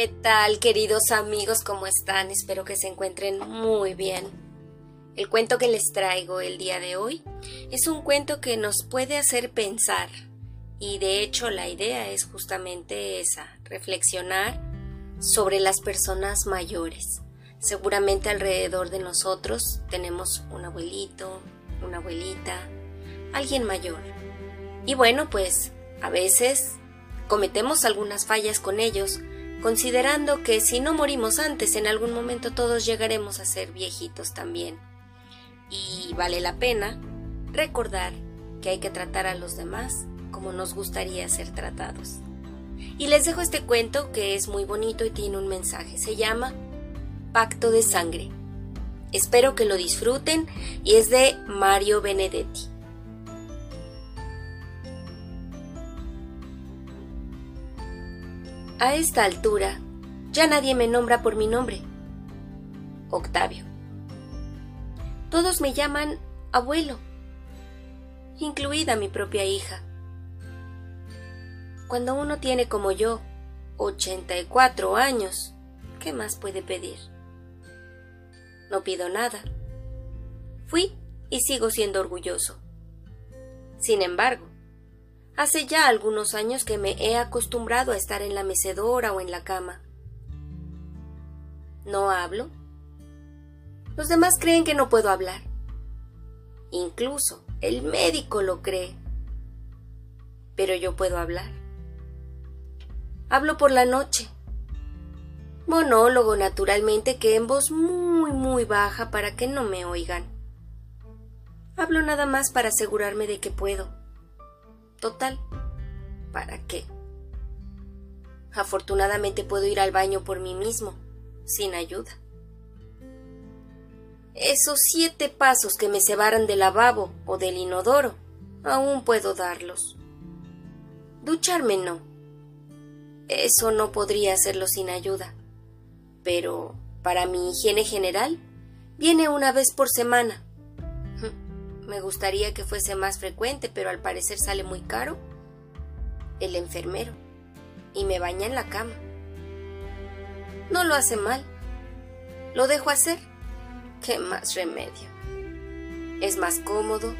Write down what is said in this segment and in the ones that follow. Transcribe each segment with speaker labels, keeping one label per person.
Speaker 1: ¿Qué tal, queridos amigos? ¿Cómo están? Espero que se encuentren muy bien. El cuento que les traigo el día de hoy es un cuento que nos puede hacer pensar y de hecho la idea es justamente esa, reflexionar sobre las personas mayores. Seguramente alrededor de nosotros tenemos un abuelito, una abuelita, alguien mayor. Y bueno, pues a veces cometemos algunas fallas con ellos, considerando que si no morimos antes, en algún momento todos llegaremos a ser viejitos también. Y vale la pena recordar que hay que tratar a los demás como nos gustaría ser tratados. Y les dejo este cuento que es muy bonito y tiene un mensaje. Se llama Pacto de Sangre. Espero que lo disfruten y es de Mario Benedetti. A esta altura, ya nadie me nombra por mi nombre. Octavio. Todos me llaman abuelo, incluida mi propia hija. Cuando uno tiene como yo 84 años, ¿qué más puede pedir? No pido nada. Fui y sigo siendo orgulloso. Sin embargo, hace ya algunos años que me he acostumbrado a estar en la mecedora o en la cama. No hablo. Los demás creen que no puedo hablar. Incluso el médico lo cree. Pero yo puedo hablar. Hablo por la noche. Monólogo naturalmente que en voz muy muy baja para que no me oigan. Hablo nada más para asegurarme de que puedo. Total, ¿para qué? Afortunadamente puedo ir al baño por mí mismo, sin ayuda. Esos siete pasos que me separan del lavabo o del inodoro, aún puedo darlos. Ducharme no eso no podría hacerlo sin ayuda. Pero para mi higiene general, viene una vez por semana. Me gustaría que fuese más frecuente, pero al parecer sale muy caro. El enfermero. Y me baña en la cama. No lo hace mal. Lo dejo hacer. ¿Qué más remedio? Es más cómodo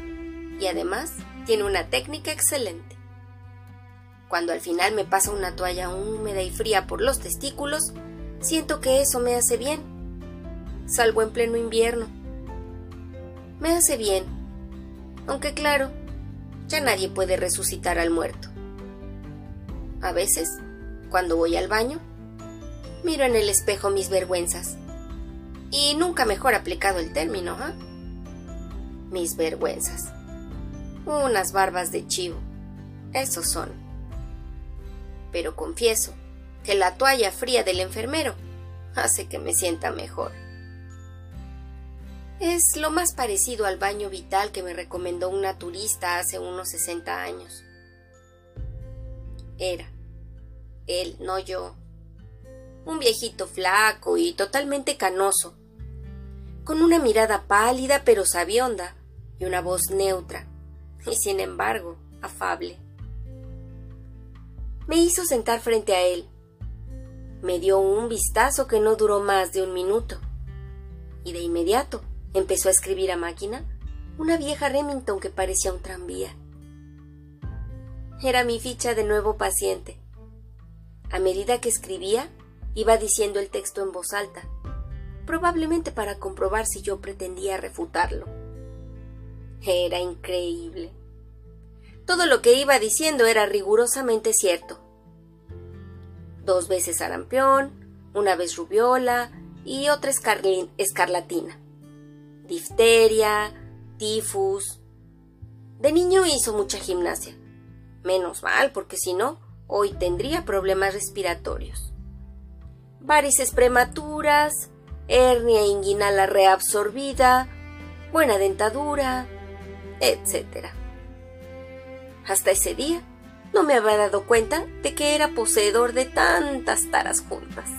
Speaker 1: y además tiene una técnica excelente. Cuando al final me pasa una toalla húmeda y fría por los testículos, siento que eso me hace bien, salvo en pleno invierno. Me hace bien, aunque claro, ya nadie puede resucitar al muerto. A veces, cuando voy al baño, miro en el espejo mis vergüenzas. Y nunca mejor aplicado el término, ¿ah? Mis vergüenzas. Unas barbas de chivo. Esos son pero confieso que la toalla fría del enfermero hace que me sienta mejor. Es lo más parecido al baño vital que me recomendó una turista hace unos 60 años. Era, él, no yo, un viejito flaco y totalmente canoso, con una mirada pálida pero sabionda y una voz neutra, y sin embargo afable me hizo sentar frente a él. Me dio un vistazo que no duró más de un minuto. Y de inmediato empezó a escribir a máquina una vieja Remington que parecía un tranvía. Era mi ficha de nuevo paciente. A medida que escribía, iba diciendo el texto en voz alta, probablemente para comprobar si yo pretendía refutarlo. Era increíble. Todo lo que iba diciendo era rigurosamente cierto. Dos veces sarampión, una vez rubiola y otra escarlatina. Difteria, tifus. De niño hizo mucha gimnasia. Menos mal, porque si no, hoy tendría problemas respiratorios. Varices prematuras, hernia inguinal reabsorbida, buena dentadura, etc. Hasta ese día no me había dado cuenta de que era poseedor de tantas taras juntas.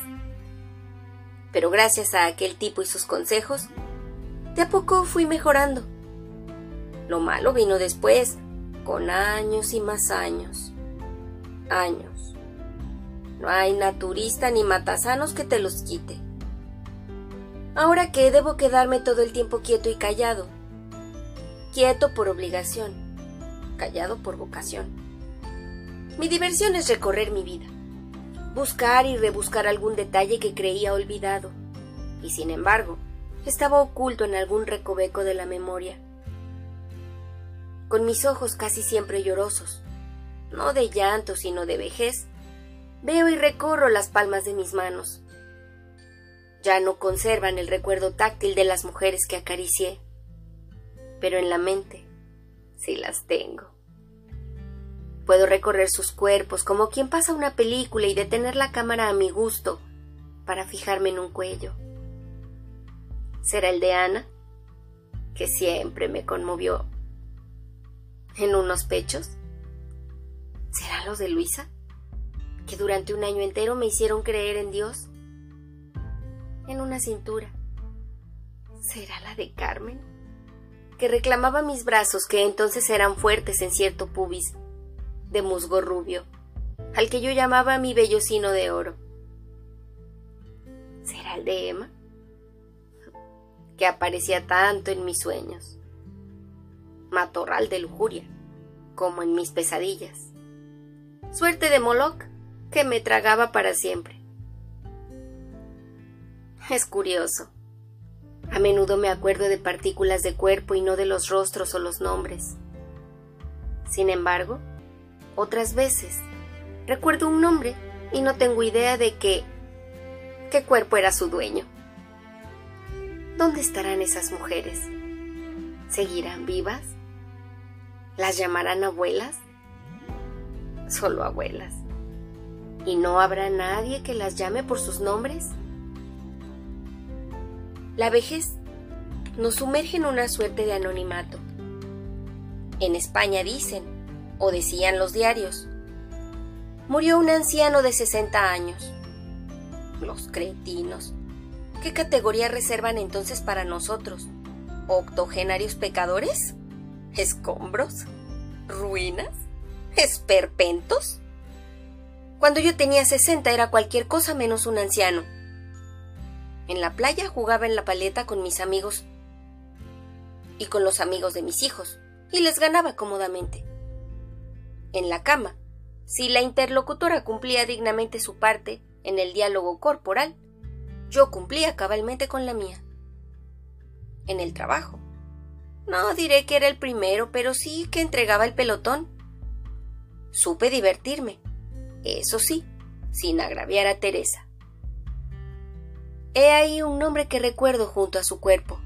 Speaker 1: Pero gracias a aquel tipo y sus consejos, de a poco fui mejorando. Lo malo vino después, con años y más años. Años. No hay naturista ni matasanos que te los quite. Ahora que debo quedarme todo el tiempo quieto y callado. Quieto por obligación, callado por vocación. Mi diversión es recorrer mi vida, buscar y rebuscar algún detalle que creía olvidado, y sin embargo, estaba oculto en algún recoveco de la memoria. Con mis ojos casi siempre llorosos, no de llanto sino de vejez, veo y recorro las palmas de mis manos. Ya no conservan el recuerdo táctil de las mujeres que acaricié, pero en la mente sí las tengo. Puedo recorrer sus cuerpos como quien pasa una película y detener la cámara a mi gusto para fijarme en un cuello. ¿Será el de Ana? Que siempre me conmovió. ¿En unos pechos? ¿Será los de Luisa? Que durante un año entero me hicieron creer en Dios. En una cintura. ¿Será la de Carmen? Que reclamaba mis brazos que entonces eran fuertes en cierto pubis de musgo rubio, al que yo llamaba mi bellocino de oro. ¿Será el de Emma? Que aparecía tanto en mis sueños. Matorral de lujuria, como en mis pesadillas. Suerte de Moloch, que me tragaba para siempre. Es curioso. A menudo me acuerdo de partículas de cuerpo y no de los rostros o los nombres. Sin embargo, otras veces recuerdo un nombre y no tengo idea de qué, qué cuerpo era su dueño. ¿Dónde estarán esas mujeres? ¿Seguirán vivas? ¿Las llamarán abuelas? Solo abuelas. ¿Y no habrá nadie que las llame por sus nombres? La vejez nos sumerge en una suerte de anonimato. En España dicen, o decían los diarios, murió un anciano de 60 años. Los cretinos ¿Qué categoría reservan entonces para nosotros? ¿Octogenarios pecadores? ¿Escombros? ¿Ruinas? ¿Esperpentos? Cuando yo tenía 60 era cualquier cosa menos un anciano. En la playa jugaba en la paleta con mis amigos y con los amigos de mis hijos, y les ganaba cómodamente. En la cama, si la interlocutora cumplía dignamente su parte en el diálogo corporal, yo cumplía cabalmente con la mía. En el trabajo. No diré que era el primero, pero sí que entregaba el pelotón. Supe divertirme, eso sí, sin agraviar a Teresa. He ahí un nombre que recuerdo junto a su cuerpo.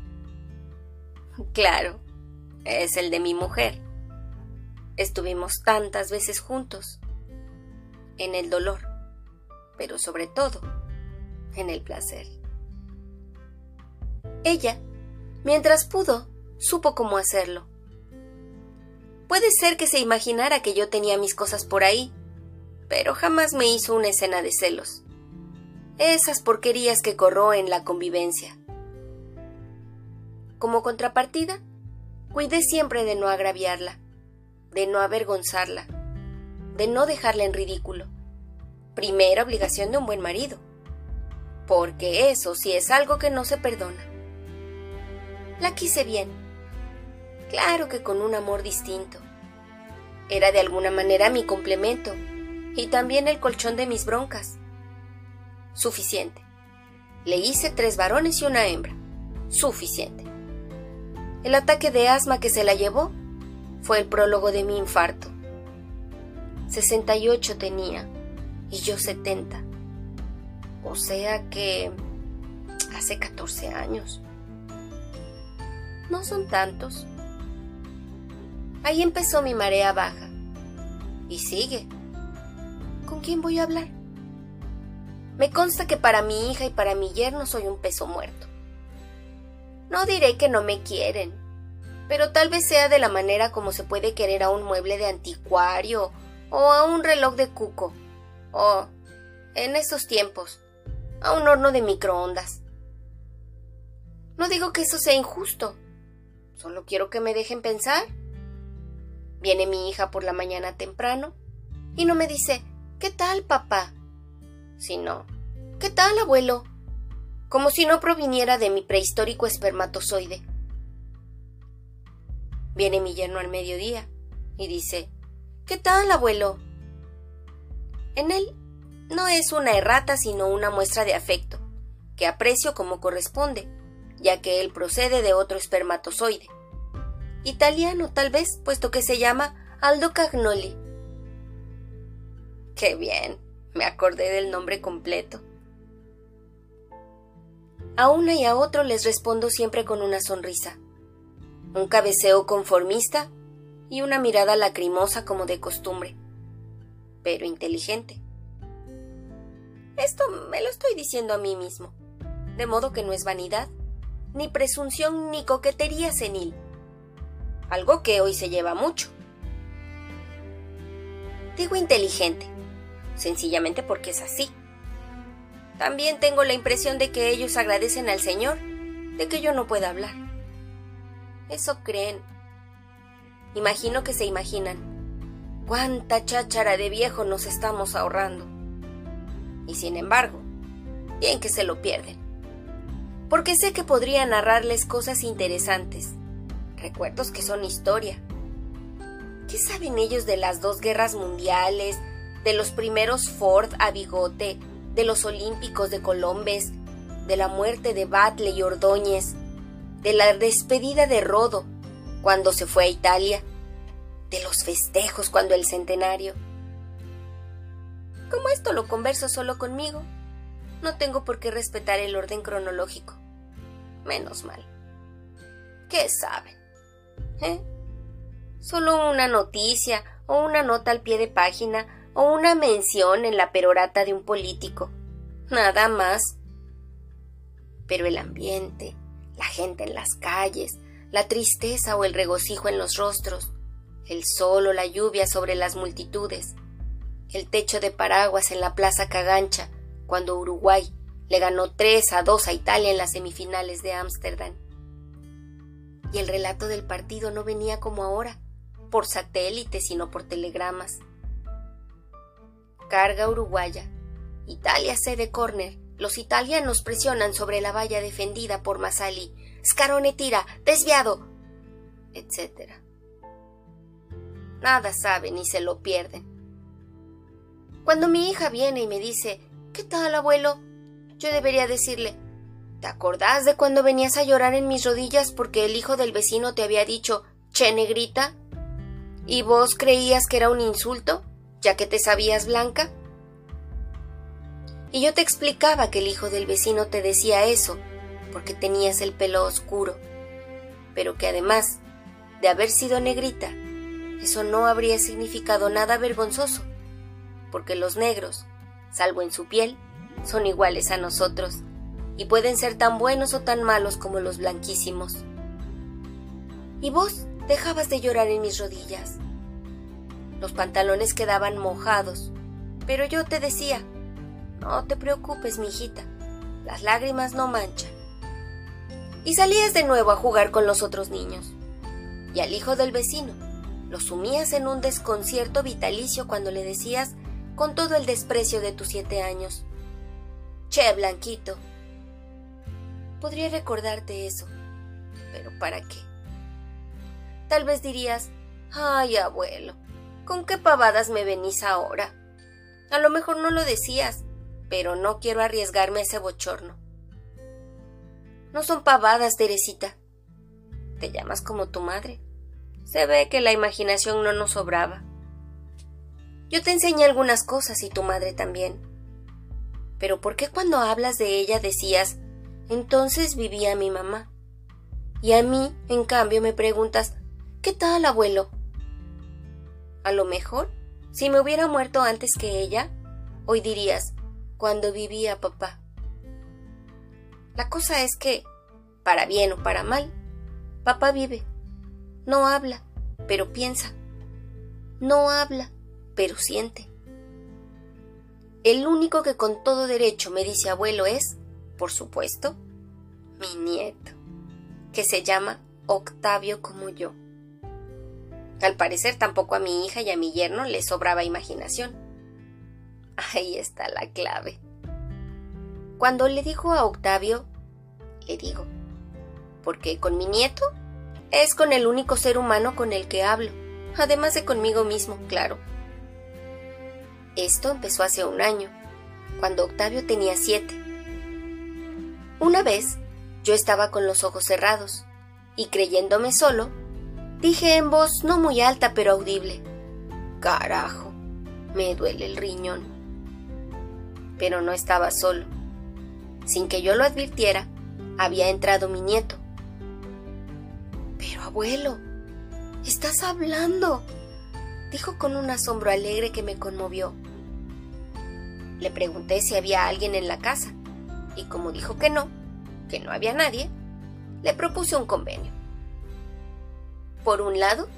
Speaker 1: Claro, es el de mi mujer. Estuvimos tantas veces juntos, en el dolor, pero sobre todo en el placer. Ella, mientras pudo, supo cómo hacerlo. Puede ser que se imaginara que yo tenía mis cosas por ahí, pero jamás me hizo una escena de celos. Esas porquerías que corró en la convivencia. Como contrapartida, cuidé siempre de no agraviarla, de no avergonzarla, de no dejarla en ridículo. Primera obligación de un buen marido porque eso sí es algo que no se perdona. La quise bien, claro que con un amor distinto. Era de alguna manera mi complemento y también el colchón de mis broncas. Suficiente. Le hice tres varones y una hembra. Suficiente. El ataque de asma que se la llevó fue el prólogo de mi infarto. 68 tenía y yo 70. O sea que hace 14 años. No son tantos. Ahí empezó mi marea baja. Y sigue. ¿Con quién voy a hablar? Me consta que para mi hija y para mi yerno soy un peso muerto. No diré que no me quieren, pero tal vez sea de la manera como se puede querer a un mueble de anticuario o a un reloj de cuco. O, en estos tiempos, a un horno de microondas. No digo que eso sea injusto, solo quiero que me dejen pensar. Viene mi hija por la mañana temprano y no me dice, ¿qué tal, papá? sino ¿Qué tal, abuelo? como si no proviniera de mi prehistórico espermatozoide. Viene mi yerno al mediodía y dice ¿Qué tal, abuelo? En él no es una errata, sino una muestra de afecto, que aprecio como corresponde, ya que él procede de otro espermatozoide. Italiano, tal vez, puesto que se llama Aldo Cagnoli. Qué bien, me acordé del nombre completo. A una y a otro les respondo siempre con una sonrisa, un cabeceo conformista y una mirada lacrimosa como de costumbre, pero inteligente. Esto me lo estoy diciendo a mí mismo, de modo que no es vanidad, ni presunción ni coquetería senil, algo que hoy se lleva mucho. Digo inteligente, sencillamente porque es así. También tengo la impresión de que ellos agradecen al Señor de que yo no pueda hablar. Eso creen. Imagino que se imaginan. Cuánta cháchara de viejo nos estamos ahorrando y sin embargo, bien que se lo pierden. Porque sé que podría narrarles cosas interesantes, recuerdos que son historia. ¿Qué saben ellos de las dos guerras mundiales, de los primeros Ford a bigote, de los Olímpicos de Colombes, de la muerte de Batle y Ordóñez, de la despedida de Rodo cuando se fue a Italia, de los festejos cuando el centenario? Como esto lo converso solo conmigo, no tengo por qué respetar el orden cronológico. Menos mal. ¿Qué saben? ¿Eh? Solo una noticia o una nota al pie de página o una mención en la perorata de un político. Nada más. Pero el ambiente, la gente en las calles, la tristeza o el regocijo en los rostros, el sol o la lluvia sobre las multitudes, el techo de paraguas en la Plaza Cagancha, cuando Uruguay le ganó 3 a 2 a Italia en las semifinales de Ámsterdam. Y el relato del partido no venía como ahora, por satélite, sino por telegramas. Carga uruguaya. Italia cede córner. Los italianos presionan sobre la valla defendida por Masali. Scarone tira, desviado, etc. Nada saben y se lo pierden. Cuando mi hija viene y me dice, ¿qué tal, abuelo? Yo debería decirle, ¿te acordás de cuando venías a llorar en mis rodillas porque el hijo del vecino te había dicho, che negrita? ¿Y vos creías que era un insulto, ya que te sabías blanca? Y yo te explicaba que el hijo del vecino te decía eso, porque tenías el pelo oscuro, pero que además de haber sido negrita, eso no habría significado nada vergonzoso porque los negros, salvo en su piel, son iguales a nosotros y pueden ser tan buenos o tan malos como los blanquísimos. Y vos dejabas de llorar en mis rodillas. Los pantalones quedaban mojados, pero yo te decía, no te preocupes, mi hijita, las lágrimas no manchan. Y salías de nuevo a jugar con los otros niños. Y al hijo del vecino, lo sumías en un desconcierto vitalicio cuando le decías con todo el desprecio de tus siete años. Che, Blanquito. Podría recordarte eso, pero ¿para qué? Tal vez dirías, ay, abuelo, ¿con qué pavadas me venís ahora? A lo mejor no lo decías, pero no quiero arriesgarme a ese bochorno. No son pavadas, Teresita. Te llamas como tu madre. Se ve que la imaginación no nos sobraba. Yo te enseñé algunas cosas y tu madre también. Pero ¿por qué cuando hablas de ella decías, entonces vivía mi mamá? Y a mí, en cambio, me preguntas, ¿qué tal, abuelo? A lo mejor, si me hubiera muerto antes que ella, hoy dirías, cuando vivía papá. La cosa es que, para bien o para mal, papá vive. No habla, pero piensa. No habla, pero siente. El único que con todo derecho me dice abuelo es, por supuesto, mi nieto, que se llama Octavio como yo. Al parecer tampoco a mi hija y a mi yerno les sobraba imaginación. Ahí está la clave. Cuando le dijo a Octavio, le digo, porque con mi nieto es con el único ser humano con el que hablo, además de conmigo mismo, claro. Esto empezó hace un año, cuando Octavio tenía siete. Una vez, yo estaba con los ojos cerrados, y creyéndome solo, dije en voz no muy alta pero audible, Carajo, me duele el riñón. Pero no estaba solo. Sin que yo lo advirtiera, había entrado mi nieto. Pero abuelo, estás hablando, dijo con un asombro alegre que me conmovió. Le pregunté si había alguien en la casa, y como dijo que no, que no había nadie, le propuse un convenio. Por un lado,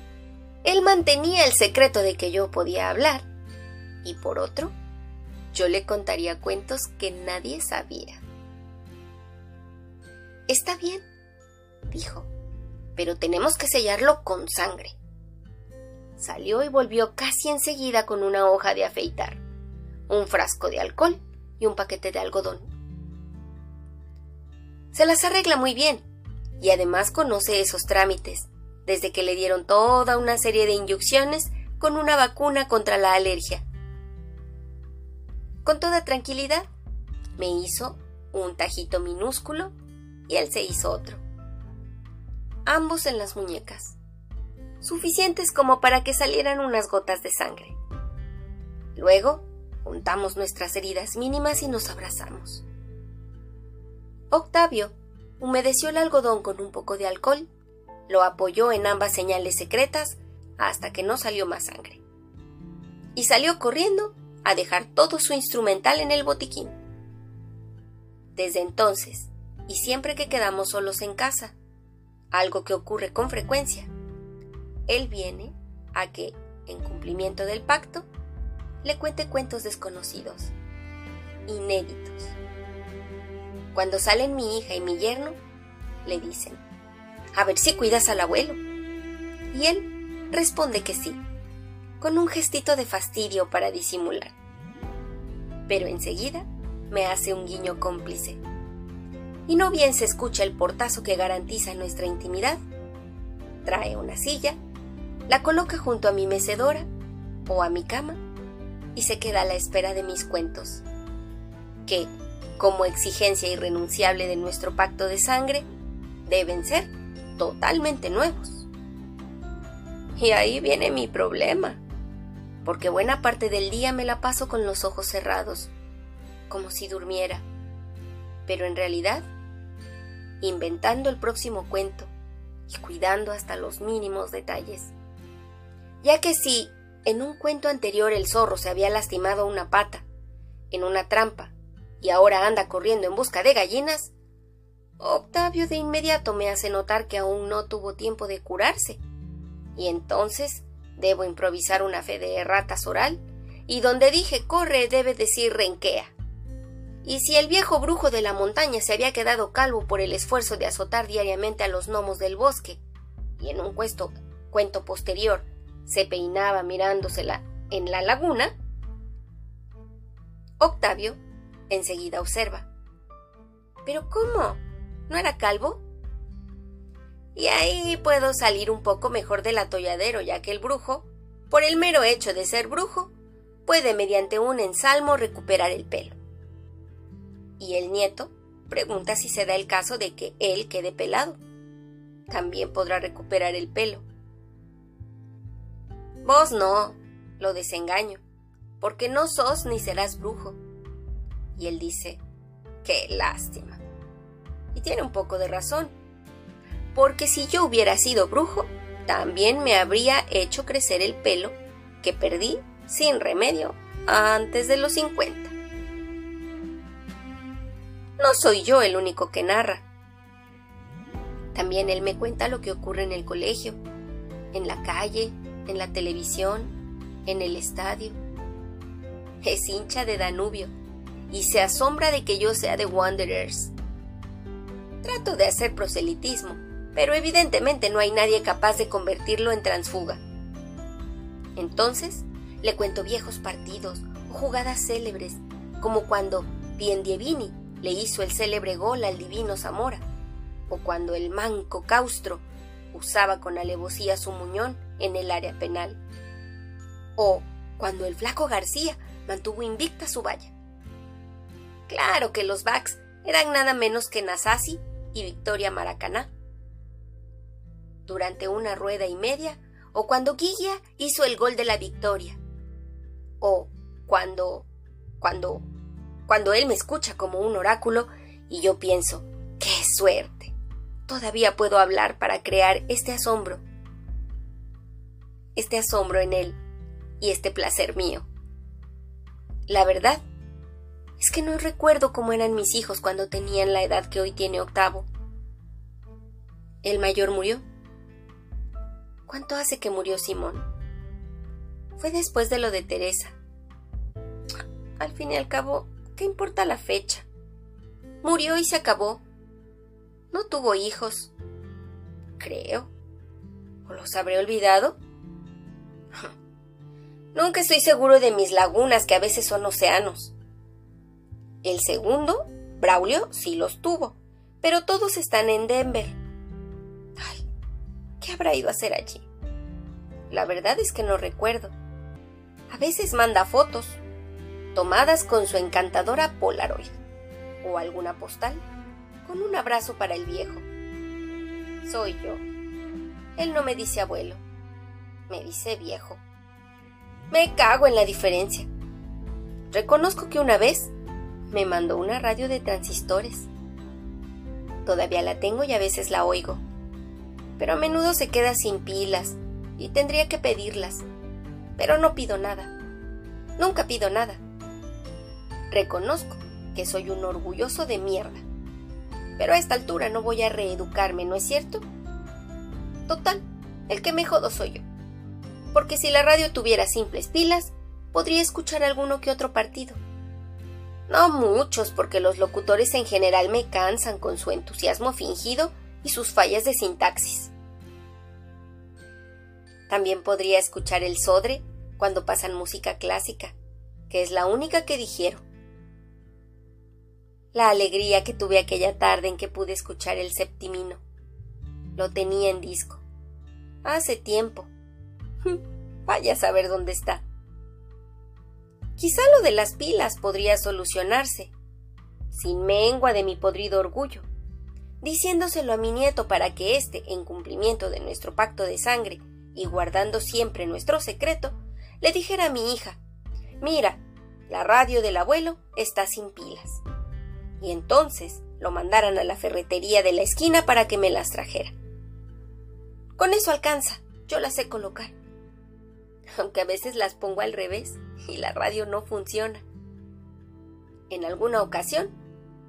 Speaker 1: él mantenía el secreto de que yo podía hablar, y por otro, yo le contaría cuentos que nadie sabía. Está bien, dijo, pero tenemos que sellarlo con sangre. Salió y volvió casi enseguida con una hoja de afeitar, un frasco de alcohol y un paquete de algodón. Se las arregla muy bien y además conoce esos trámites, desde que le dieron toda una serie de inyecciones con una vacuna contra la alergia. Con toda tranquilidad, me hizo un tajito minúsculo y él se hizo otro. Ambos en las muñecas, suficientes como para que salieran unas gotas de sangre. Luego, juntamos nuestras heridas mínimas y nos abrazamos. Octavio humedeció el algodón con un poco de alcohol, lo apoyó en ambas señales secretas hasta que no salió más sangre. Y salió corriendo a dejar todo su instrumental en el botiquín. Desde entonces, y siempre que quedamos solos en casa, algo que ocurre con frecuencia. Él viene a que, en cumplimiento del pacto, le cuente cuentos desconocidos, inéditos. Cuando salen mi hija y mi yerno, le dicen, a ver si cuidas al abuelo. Y él responde que sí, con un gestito de fastidio para disimular. Pero enseguida me hace un guiño cómplice y no bien se escucha el portazo que garantiza nuestra intimidad, trae una silla, la coloca junto a mi mecedora o a mi cama y se queda a la espera de mis cuentos, que, como exigencia irrenunciable de nuestro pacto de sangre, deben ser totalmente nuevos. Y ahí viene mi problema, porque buena parte del día me la paso con los ojos cerrados, como si durmiera, pero en realidad inventando el próximo cuento y cuidando hasta los mínimos detalles. Ya que si en un cuento anterior el zorro se había lastimado una pata en una trampa y ahora anda corriendo en busca de gallinas, Octavio de inmediato me hace notar que aún no tuvo tiempo de curarse. Y entonces debo improvisar una fe de ratas oral, y donde dije corre debe decir renquea. Y si el viejo brujo de la montaña se había quedado calvo por el esfuerzo de azotar diariamente a los gnomos del bosque, y en un cuento posterior se peinaba mirándosela en la laguna, Octavio enseguida observa. ¿Pero cómo? ¿No era calvo? Y ahí puedo salir un poco mejor del atolladero, ya que el brujo, por el mero hecho de ser brujo, puede mediante un ensalmo recuperar el pelo y el nieto pregunta si se da el caso de que él quede pelado. También podrá recuperar el pelo. Vos no, lo desengaño, porque no sos ni serás brujo. Y él dice, qué lástima. Y tiene un poco de razón, porque si yo hubiera sido brujo, también me habría hecho crecer el pelo que perdí sin remedio antes de los 50. No soy yo el único que narra. También él me cuenta lo que ocurre en el colegio, en la calle, en la televisión, en el estadio. Es hincha de Danubio y se asombra de que yo sea de Wanderers. Trato de hacer proselitismo, pero evidentemente no hay nadie capaz de convertirlo en transfuga. Entonces le cuento viejos partidos o jugadas célebres, como cuando Piendievini le hizo el célebre gol al divino Zamora, o cuando el manco Caustro usaba con alevosía su muñón en el área penal, o cuando el flaco García mantuvo invicta su valla. Claro que los backs eran nada menos que Nasasi y Victoria Maracaná. Durante una rueda y media, o cuando Guilla hizo el gol de la victoria, o cuando, cuando, cuando él me escucha como un oráculo y yo pienso, ¡qué suerte! Todavía puedo hablar para crear este asombro, este asombro en él y este placer mío. La verdad es que no recuerdo cómo eran mis hijos cuando tenían la edad que hoy tiene Octavo. El mayor murió. ¿Cuánto hace que murió Simón? Fue después de lo de Teresa. Al fin y al cabo, ¿qué importa la fecha? Murió y se acabó. No tuvo hijos. Creo. ¿O los habré olvidado? Nunca estoy seguro de mis lagunas, que a veces son océanos. El segundo, Braulio, sí los tuvo, pero todos están en Denver. Ay, ¿qué habrá ido a hacer allí? La verdad es que no recuerdo. A veces manda fotos, tomadas con su encantadora Polaroid, o alguna postal, con un abrazo para el viejo. Soy yo. Él no me dice abuelo, me dice viejo. Me cago en la diferencia. Reconozco que una vez me mandó una radio de transistores. Todavía la tengo y a veces la oigo. Pero a menudo se queda sin pilas y tendría que pedirlas. Pero no pido nada. Nunca pido nada. Reconozco que soy un orgulloso de mierda. Pero a esta altura no voy a reeducarme, ¿no es cierto? Total, el que me jodo soy yo porque si la radio tuviera simples pilas, podría escuchar alguno que otro partido. No muchos, porque los locutores en general me cansan con su entusiasmo fingido y sus fallas de sintaxis. También podría escuchar el sodre cuando pasan música clásica, que es la única que digiero. La alegría que tuve aquella tarde en que pude escuchar el septimino. Lo tenía en disco. Hace tiempo, Vaya a saber dónde está. Quizá lo de las pilas podría solucionarse, sin mengua de mi podrido orgullo, diciéndoselo a mi nieto para que éste, en cumplimiento de nuestro pacto de sangre y guardando siempre nuestro secreto, le dijera a mi hija Mira, la radio del abuelo está sin pilas. Y entonces lo mandaran a la ferretería de la esquina para que me las trajera. Con eso alcanza, yo las sé colocar aunque a veces las pongo al revés y la radio no funciona. En alguna ocasión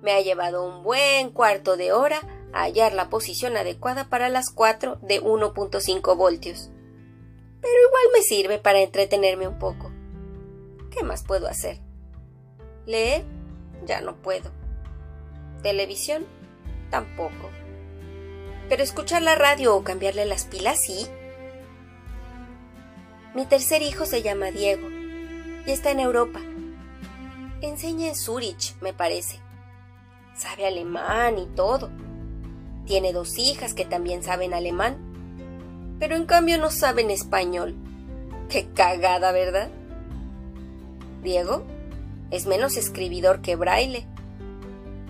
Speaker 1: me ha llevado un buen cuarto de hora a hallar la posición adecuada para las 4 de 1.5 voltios. Pero igual me sirve para entretenerme un poco. ¿Qué más puedo hacer? Leer ya no puedo. Televisión tampoco. Pero escuchar la radio o cambiarle las pilas sí. Mi tercer hijo se llama Diego y está en Europa. Enseña en Zurich, me parece. Sabe alemán y todo. Tiene dos hijas que también saben alemán, pero en cambio no saben español. Qué cagada, ¿verdad? Diego es menos escribidor que Braille.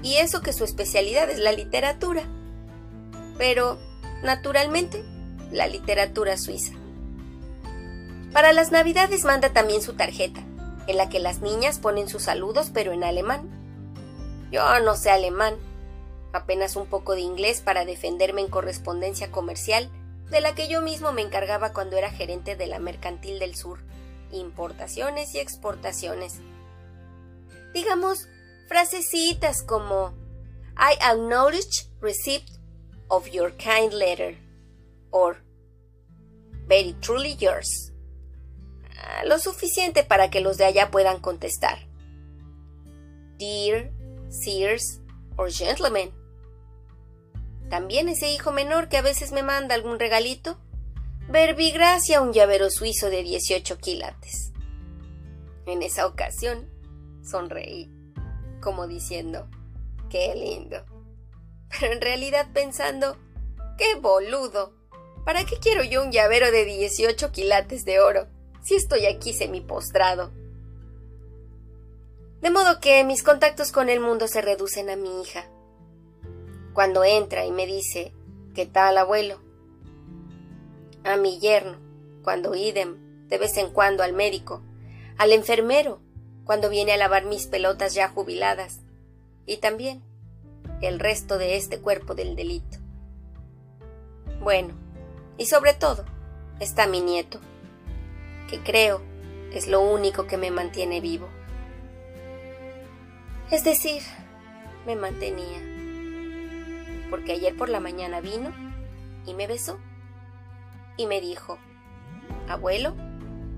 Speaker 1: Y eso que su especialidad es la literatura. Pero, naturalmente, la literatura suiza. Para las navidades manda también su tarjeta, en la que las niñas ponen sus saludos pero en alemán. Yo no sé alemán, apenas un poco de inglés para defenderme en correspondencia comercial, de la que yo mismo me encargaba cuando era gerente de la Mercantil del Sur, importaciones y exportaciones. Digamos, frasecitas como I acknowledge receipt of your kind letter or Very truly yours lo suficiente para que los de allá puedan contestar. Dear, Sears or Gentlemen. También ese hijo menor que a veces me manda algún regalito. Verbigracia, un llavero suizo de 18 quilates. En esa ocasión, sonreí, como diciendo, Qué lindo. Pero en realidad pensando, qué boludo. ¿Para qué quiero yo un llavero de 18 quilates de oro si estoy aquí semi-postrado? De modo que mis contactos con el mundo se reducen a mi hija. Cuando entra y me dice, ¿qué tal, abuelo? A mi yerno, cuando idem, de vez en cuando al médico, al enfermero, cuando viene a lavar mis pelotas ya jubiladas, y también el resto de este cuerpo del delito. Bueno, y sobre todo, está mi nieto, que creo es lo único que me mantiene vivo. Es decir, me mantenía. Porque ayer por la mañana vino y me besó. Y me dijo, abuelo,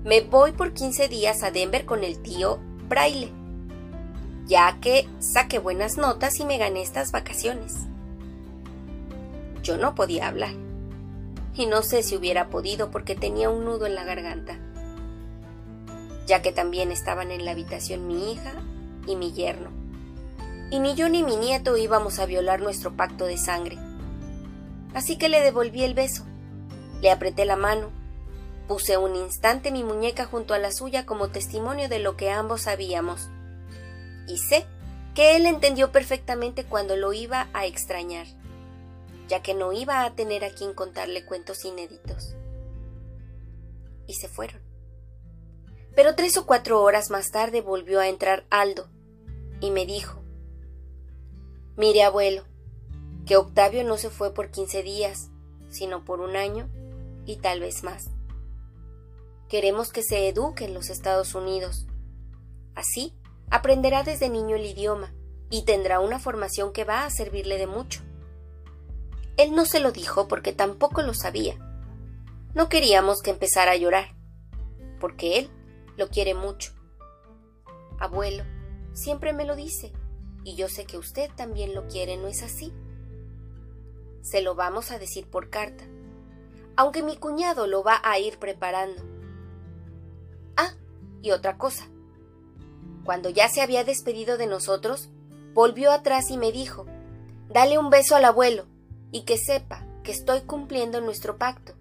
Speaker 1: me voy por 15 días a Denver con el tío Braille, ya que saqué buenas notas y me gané estas vacaciones. Yo no podía hablar. Y no sé si hubiera podido porque tenía un nudo en la garganta, ya que también estaban en la habitación mi hija y mi yerno y ni yo ni mi nieto íbamos a violar nuestro pacto de sangre. Así que le devolví el beso, le apreté la mano, puse un instante mi muñeca junto a la suya como testimonio de lo que ambos sabíamos, y sé que él entendió perfectamente cuando lo iba a extrañar, ya que no iba a tener a quien contarle cuentos inéditos. Y se fueron. Pero tres o cuatro horas más tarde volvió a entrar Aldo, y me dijo, Mire, abuelo, que Octavio no se fue por quince días, sino por un año y tal vez más. Queremos que se eduque en los Estados Unidos. Así aprenderá desde niño el idioma y tendrá una formación que va a servirle de mucho. Él no se lo dijo porque tampoco lo sabía. No queríamos que empezara a llorar, porque él lo quiere mucho. Abuelo, siempre me lo dice, y yo sé que usted también lo quiere, ¿no es así? Se lo vamos a decir por carta, aunque mi cuñado lo va a ir preparando. Y otra cosa. Cuando ya se había despedido de nosotros, volvió atrás y me dijo, dale un beso al abuelo y que sepa que estoy cumpliendo nuestro pacto.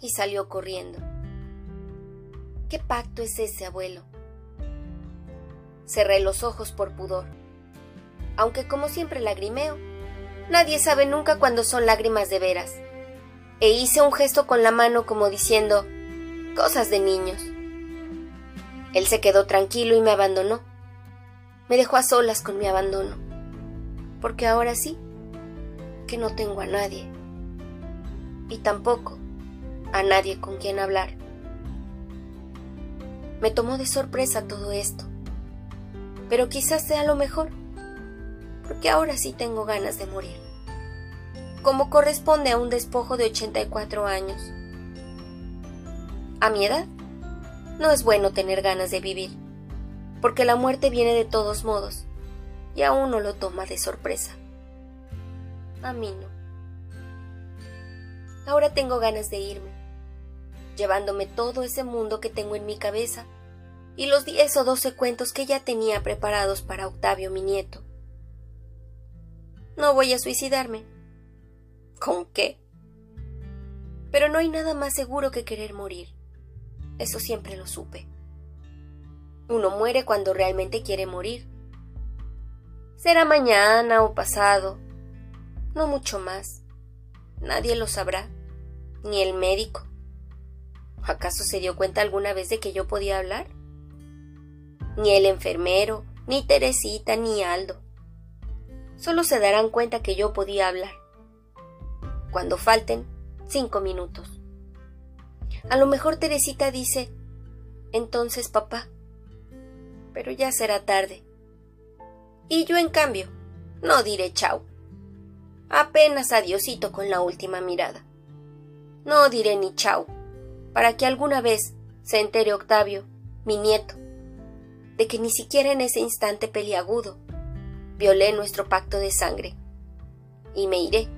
Speaker 1: Y salió corriendo. ¿Qué pacto es ese, abuelo? Cerré los ojos por pudor aunque como siempre lagrimeo. Nadie sabe nunca cuándo son lágrimas de veras. E hice un gesto con la mano como diciendo, cosas de niños. Él se quedó tranquilo y me abandonó. Me dejó a solas con mi abandono. Porque ahora sí, que no tengo a nadie. Y tampoco a nadie con quien hablar. Me tomó de sorpresa todo esto. Pero quizás sea lo mejor porque ahora sí tengo ganas de morir. Como corresponde a un despojo de 84 años. A mi edad, no es bueno tener ganas de vivir, porque la muerte viene de todos modos, y a uno lo toma de sorpresa. A mí no. Ahora tengo ganas de irme, llevándome todo ese mundo que tengo en mi cabeza y los diez o doce cuentos que ya tenía preparados para Octavio, mi nieto. No voy a suicidarme. ¿Con qué? Pero no hay nada más seguro que querer morir. Eso siempre lo supe. Uno muere cuando realmente quiere morir. Será mañana o pasado. No mucho más. Nadie lo sabrá. Ni el médico. ¿Acaso se dio cuenta alguna vez de que yo podía hablar? Ni el enfermero, ni Teresita, ni Aldo solo se darán cuenta que yo podía hablar. Cuando falten cinco minutos. A lo mejor Teresita dice, entonces papá, pero ya será tarde. Y yo, en cambio, no diré chau. Apenas adiosito con la última mirada. No diré ni chau, para que alguna vez se entere Octavio, mi nieto, de que ni siquiera en ese instante peliagudo violé nuestro pacto de sangre y me iré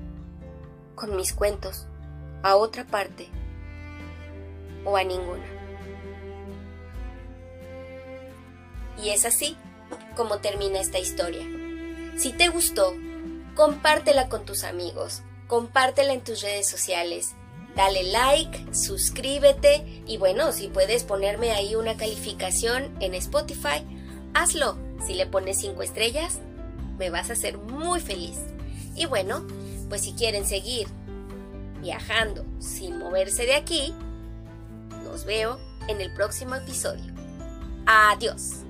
Speaker 1: con mis cuentos a otra parte o a ninguna. Y es así como termina esta historia. Si te gustó, compártela con tus amigos, compártela en tus redes sociales, dale like, suscríbete y bueno, si puedes ponerme ahí una calificación en Spotify, hazlo. Si le pones 5 estrellas, me vas a hacer muy feliz. Y bueno, pues si quieren seguir viajando sin moverse de aquí, veo en el próximo episodio. Adiós.